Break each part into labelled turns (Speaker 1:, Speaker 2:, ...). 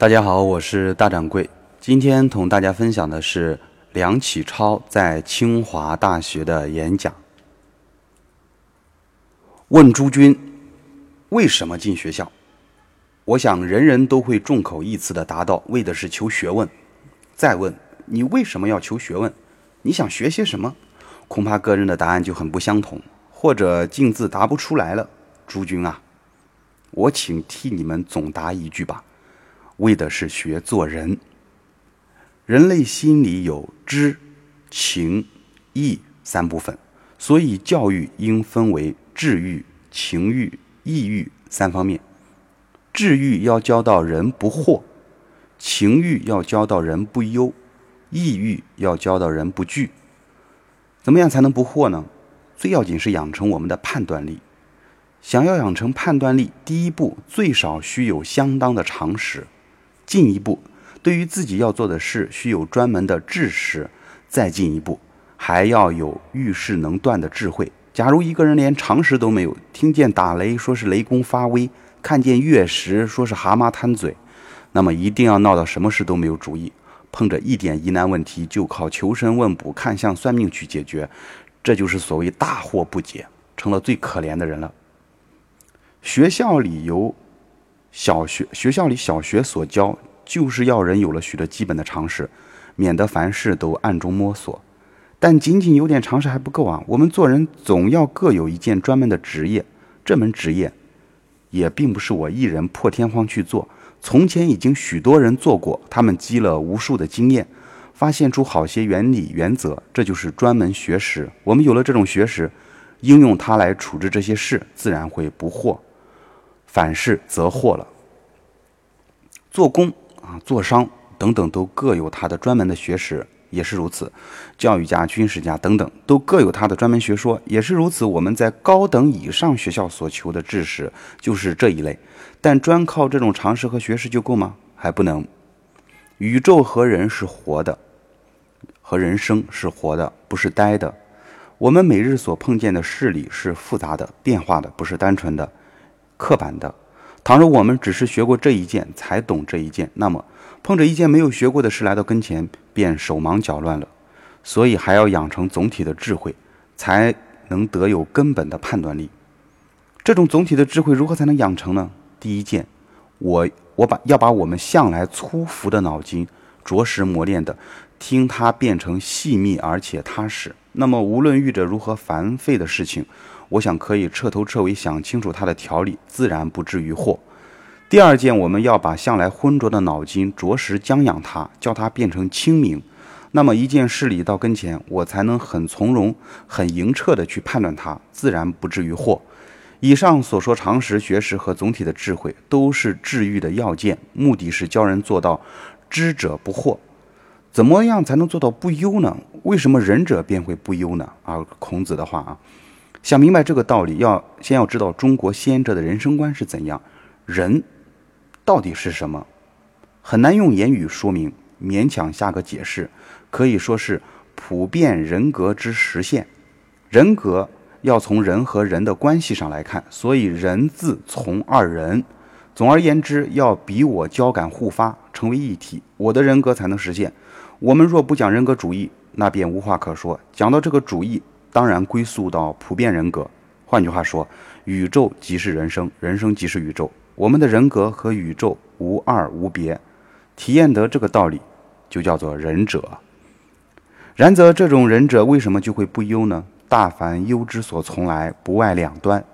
Speaker 1: 大家好，我是大掌柜。今天同大家分享的是梁启超在清华大学的演讲。问诸君，为什么进学校？我想人人都会众口一词的答道，为的是求学问。再问你为什么要求学问？你想学些什么？恐怕个人的答案就很不相同，或者竟自答不出来了。诸君啊，我请替你们总答一句吧，为的是学做人。人类心里有知、情、义三部分，所以教育应分为智育、情育、义育三方面。智育要教到人不惑，情欲要教到人不忧，义欲要教到人不惧。怎么样才能不惑呢？最要紧是养成我们的判断力。想要养成判断力，第一步最少需有相当的常识；进一步，对于自己要做的事，需有专门的知识；再进一步，还要有遇事能断的智慧。假如一个人连常识都没有，听见打雷说是雷公发威，看见月食说是蛤蟆贪嘴，那么一定要闹到什么事都没有主意。碰着一点疑难问题，就靠求神问卜、看相算命去解决，这就是所谓大惑不解，成了最可怜的人了。学校里有小学，学校里小学所教，就是要人有了许多基本的常识，免得凡事都暗中摸索。但仅仅有点常识还不够啊！我们做人总要各有一件专门的职业，这门职业也并不是我一人破天荒去做。从前已经许多人做过，他们积了无数的经验，发现出好些原理原则，这就是专门学识。我们有了这种学识，应用它来处置这些事，自然会不惑，反噬则祸了。做工啊，做商等等，都各有它的专门的学识，也是如此。教育家、军事家等等，都各有他的专门学说，也是如此。我们在高等以上学校所求的知识，就是这一类。但专靠这种常识和学识就够吗？还不能。宇宙和人是活的，和人生是活的，不是呆的。我们每日所碰见的事理是复杂的、变化的，不是单纯的、刻板的。倘若我们只是学过这一件，才懂这一件，那么碰着一件没有学过的事来到跟前，便手忙脚乱了。所以还要养成总体的智慧，才能得有根本的判断力。这种总体的智慧如何才能养成呢？第一件，我我把要把我们向来粗浮的脑筋着实磨练的，听它变成细密而且踏实。那么无论遇着如何繁费的事情，我想可以彻头彻尾想清楚它的条理，自然不至于惑。第二件，我们要把向来浑浊的脑筋着实将养它，叫它变成清明。那么一件事理到跟前，我才能很从容、很莹澈的去判断它，自然不至于惑。以上所说常识、学识和总体的智慧，都是治愈的要件，目的是教人做到知者不惑。怎么样才能做到不忧呢？为什么仁者便会不忧呢？啊，孔子的话啊，想明白这个道理，要先要知道中国先哲的人生观是怎样，人到底是什么？很难用言语说明，勉强下个解释，可以说是普遍人格之实现。人格。要从人和人的关系上来看，所以人字从二人。总而言之，要比我交感互发，成为一体，我的人格才能实现。我们若不讲人格主义，那便无话可说。讲到这个主义，当然归宿到普遍人格。换句话说，宇宙即是人生，人生即是宇宙。我们的人格和宇宙无二无别。体验得这个道理，就叫做仁者。然则，这种仁者为什么就会不忧呢？大凡忧之所从来，不外两端：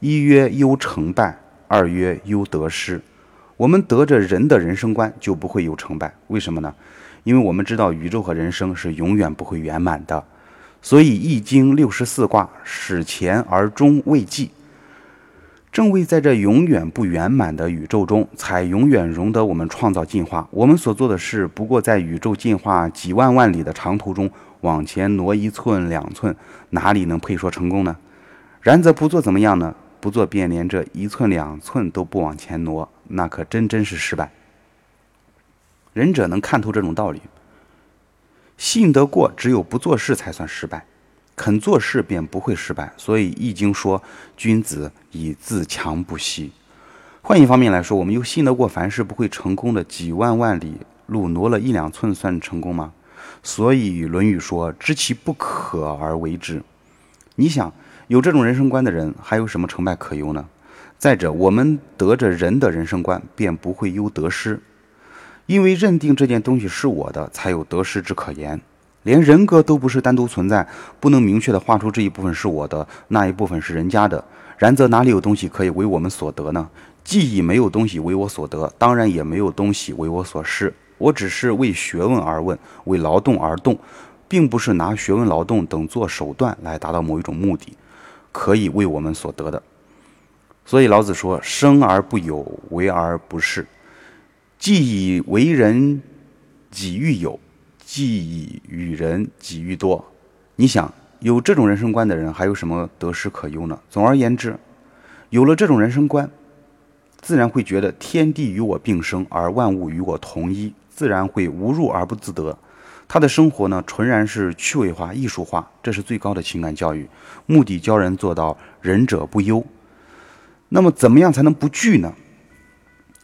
Speaker 1: 一曰忧成败，二曰忧得失。我们得着人的人生观，就不会有成败。为什么呢？因为我们知道宇宙和人生是永远不会圆满的。所以《易经》六十四卦始乾而终未济，正为在这永远不圆满的宇宙中，才永远容得我们创造进化。我们所做的事，不过在宇宙进化几万万里的长途中。往前挪一寸两寸，哪里能配说成功呢？然则不做怎么样呢？不做便连这一寸两寸都不往前挪，那可真真是失败。仁者能看透这种道理，信得过，只有不做事才算失败，肯做事便不会失败。所以《易经》说：“君子以自强不息。”换一方面来说，我们又信得过凡事不会成功的几万万里路挪了一两寸算成功吗？所以《论语》说：“知其不可而为之。”你想，有这种人生观的人，还有什么成败可忧呢？再者，我们得着人的人生观，便不会忧得失，因为认定这件东西是我的，才有得失之可言。连人格都不是单独存在，不能明确的画出这一部分是我的，那一部分是人家的。然则哪里有东西可以为我们所得呢？既已没有东西为我所得，当然也没有东西为我所失。我只是为学问而问，为劳动而动，并不是拿学问、劳动等做手段来达到某一种目的，可以为我们所得的。所以老子说：“生而不有，为而不恃。既以为人己欲有，既以与人己欲多。”你想，有这种人生观的人，还有什么得失可忧呢？总而言之，有了这种人生观，自然会觉得天地与我并生，而万物与我同一，自然会无入而不自得。他的生活呢，纯然是趣味化、艺术化，这是最高的情感教育，目的教人做到仁者不忧。那么，怎么样才能不惧呢？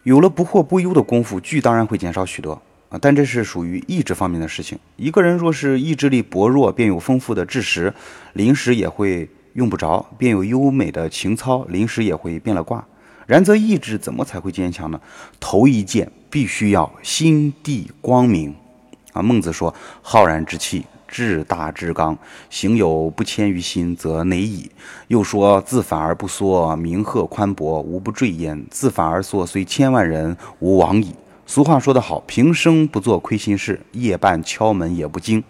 Speaker 1: 有了不惑不忧的功夫，惧当然会减少许多啊。但这是属于意志方面的事情。一个人若是意志力薄弱，便有丰富的智识，临时也会用不着；便有优美的情操，临时也会变了卦。然则意志怎么才会坚强呢？头一件必须要心地光明啊。孟子说：“浩然之气。”志大至刚，行有不迁于心，则馁矣。又说：自反而不缩，名赫宽博，无不坠焉；自反而缩，虽千万人，无往矣。俗话说得好：平生不做亏心事，夜半敲门也不惊。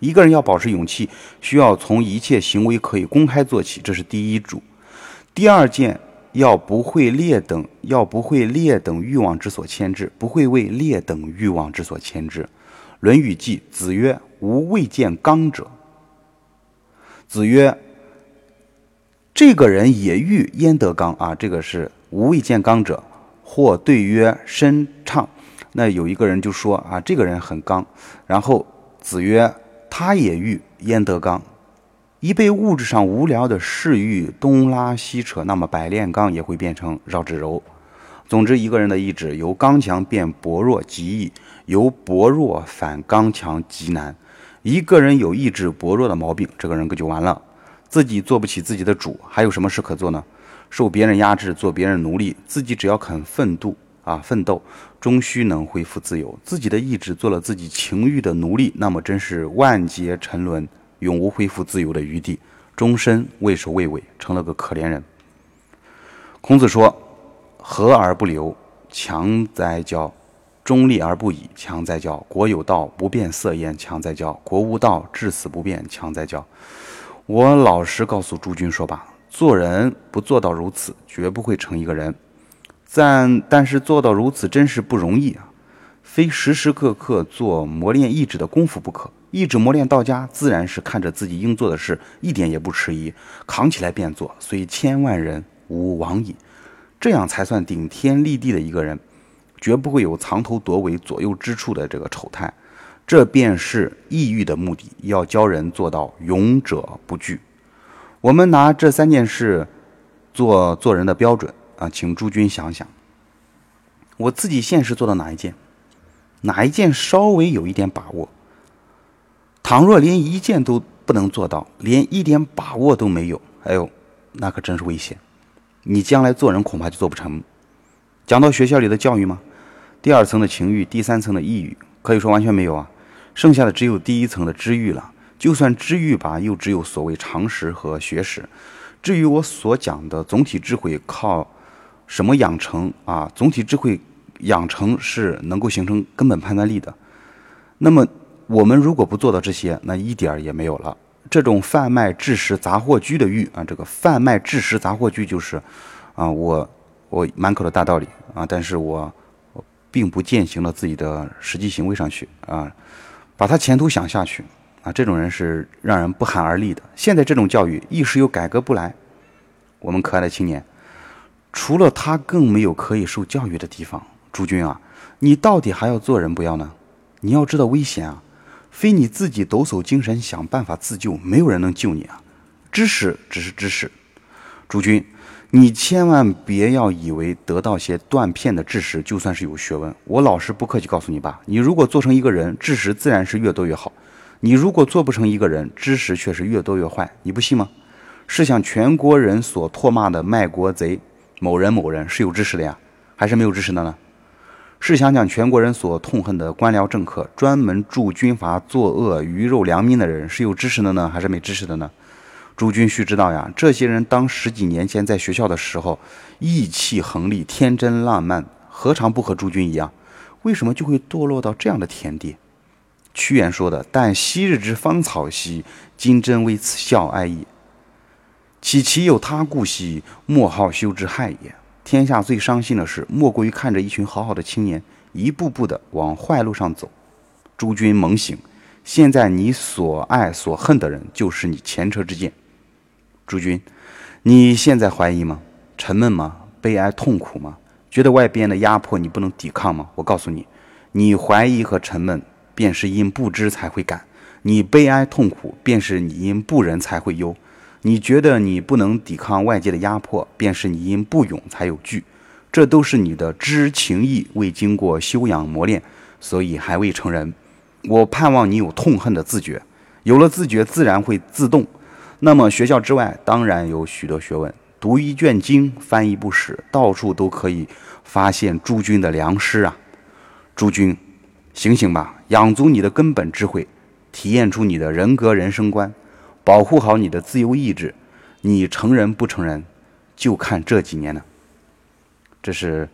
Speaker 1: 一个人要保持勇气，需要从一切行为可以公开做起，这是第一主。第二件，要不会劣等，要不会劣等欲望之所牵制，不会为劣等欲望之所牵制。《论语》记子曰：“吾未见刚者。”子曰：“这个人也欲焉得刚啊？这个是吾未见刚者。”或对曰：“身畅。”那有一个人就说：“啊，这个人很刚。”然后子曰：“他也欲焉得刚？”一被物质上无聊的嗜欲东拉西扯，那么百炼钢也会变成绕指柔。总之，一个人的意志由刚强变薄弱极易，由薄弱反刚强极难。一个人有意志薄弱的毛病，这个人可就完了，自己做不起自己的主，还有什么事可做呢？受别人压制，做别人奴隶，自己只要肯奋斗啊，奋斗，终须能恢复自由。自己的意志做了自己情欲的奴隶，那么真是万劫沉沦，永无恢复自由的余地，终身畏首畏尾，成了个可怜人。孔子说。和而不流，强哉教；中立而不倚，强哉教；国有道，不变色焉，强哉教；国无道，至死不变，强哉教。我老实告诉诸君说吧，做人不做到如此，绝不会成一个人。但但是做到如此，真是不容易啊！非时时刻刻做磨练意志的功夫不可。意志磨练到家，自然是看着自己应做的事，一点也不迟疑，扛起来便做，所以千万人，吾往矣。这样才算顶天立地的一个人，绝不会有藏头躲尾、左右之处的这个丑态。这便是抑郁的目的，要教人做到勇者不惧。我们拿这三件事做做人的标准啊，请诸君想想，我自己现实做到哪一件？哪一件稍微有一点把握？倘若连一件都不能做到，连一点把握都没有，哎呦，那可真是危险。你将来做人恐怕就做不成。讲到学校里的教育吗？第二层的情欲，第三层的抑郁，可以说完全没有啊。剩下的只有第一层的知欲了。就算知欲吧，又只有所谓常识和学识。至于我所讲的总体智慧，靠什么养成啊？总体智慧养成是能够形成根本判断力的。那么我们如果不做到这些，那一点儿也没有了。这种贩卖制食杂货居的欲啊，这个贩卖制食杂货居就是，啊，我我满口的大道理啊，但是我并不践行到自己的实际行为上去啊，把他前途想下去啊，这种人是让人不寒而栗的。现在这种教育一时又改革不来，我们可爱的青年，除了他更没有可以受教育的地方。朱军啊，你到底还要做人不要呢？你要知道危险啊！非你自己抖擞精神想办法自救，没有人能救你啊！知识只是知识，诸君，你千万别要以为得到些断片的知识就算是有学问。我老实不客气告诉你吧，你如果做成一个人，知识自然是越多越好；你如果做不成一个人，知识却是越多越坏。你不信吗？试想，全国人所唾骂的卖国贼某人某人是有知识的呀，还是没有知识的呢？试想想，全国人所痛恨的官僚政客，专门助军阀作恶、鱼肉良民的人是有知识的呢，还是没知识的呢？诸君须知道呀，这些人当十几年前在学校的时候，意气横厉、天真烂漫，何尝不和诸君一样？为什么就会堕落到这样的田地？屈原说的：“但昔日之芳草兮，今真为此笑哀矣。岂其有他故兮，莫好修之害也。”天下最伤心的事，莫过于看着一群好好的青年，一步步的往坏路上走。诸君猛醒！现在你所爱所恨的人，就是你前车之鉴。诸君，你现在怀疑吗？沉闷吗？悲哀痛苦吗？觉得外边的压迫你不能抵抗吗？我告诉你，你怀疑和沉闷，便是因不知才会感；你悲哀痛苦，便是你因不仁才会忧；你觉得你不能抵抗外界的压迫，便是你因不勇才有惧。这都是你的知情意未经过修养磨练，所以还未成人。我盼望你有痛恨的自觉，有了自觉，自然会自动。那么学校之外当然有许多学问，读一卷经，翻一部史，到处都可以发现诸君的良师啊！诸君，醒醒吧，养足你的根本智慧，体验出你的人格人生观，保护好你的自由意志。你成人不成人，就看这几年了。这是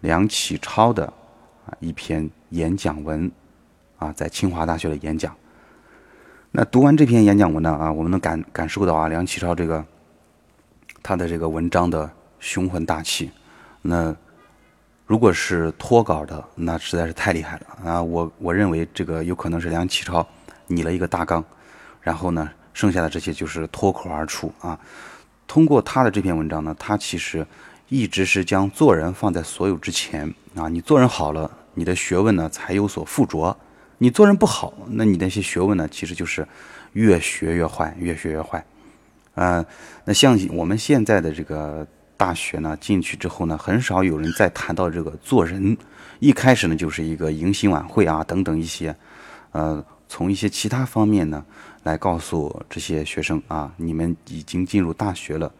Speaker 1: 梁启超的啊一篇演讲文啊，在清华大学的演讲。那读完这篇演讲文呢啊，我们能感感受到啊梁启超这个他的这个文章的雄浑大气。那如果是脱稿的，那实在是太厉害了啊！我我认为这个有可能是梁启超拟了一个大纲，然后呢，剩下的这些就是脱口而出啊。通过他的这篇文章呢，他其实一直是将做人放在所有之前啊。你做人好了，你的学问呢才有所附着。你做人不好，那你那些学问呢，其实就是越学越坏，越学越坏。啊，那像我们现在的这个大学呢，进去之后呢，很少有人再谈到这个做人。一开始呢，就是一个迎新晚会啊，等等一些，呃，从一些其他方面呢，来告诉这些学生啊，你们已经进入大学了。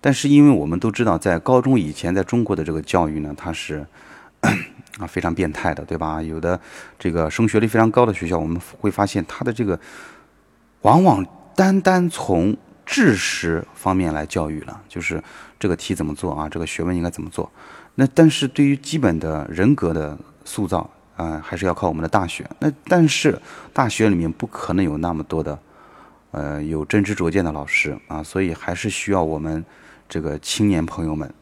Speaker 1: 但是，因为我们都知道，在高中以前，在中国的这个教育呢，它是。啊，非常变态的，对吧？有的这个升学率非常高的学校，我们会发现它的这个往往单单从知识方面来教育了，就是这个题怎么做啊，这个学问应该怎么做。那但是对于基本的人格的塑造啊，还是要靠我们的大学。那但是大学里面不可能有那么多的呃有真知灼见的老师啊，所以还是需要我们这个青年朋友们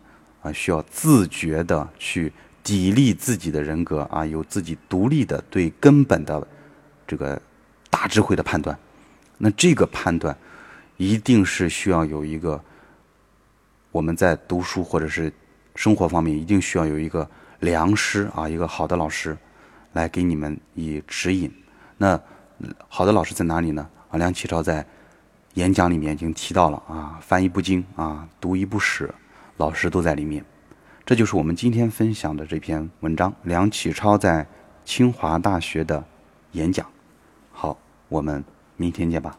Speaker 1: 啊，需要自觉的去。砥砺自己的人格啊，有自己独立的对根本的这个大智慧的判断。那这个判断一定是需要有一个我们在读书或者是生活方面一定需要有一个良师啊，一个好的老师来给你们以指引。那好的老师在哪里呢？啊，梁启超在演讲里面已经提到了啊，翻译不精啊，读一不史，老师都在里面。这就是我们今天分享的这篇文章，梁启超在清华大学的演讲。好，我们明天见吧。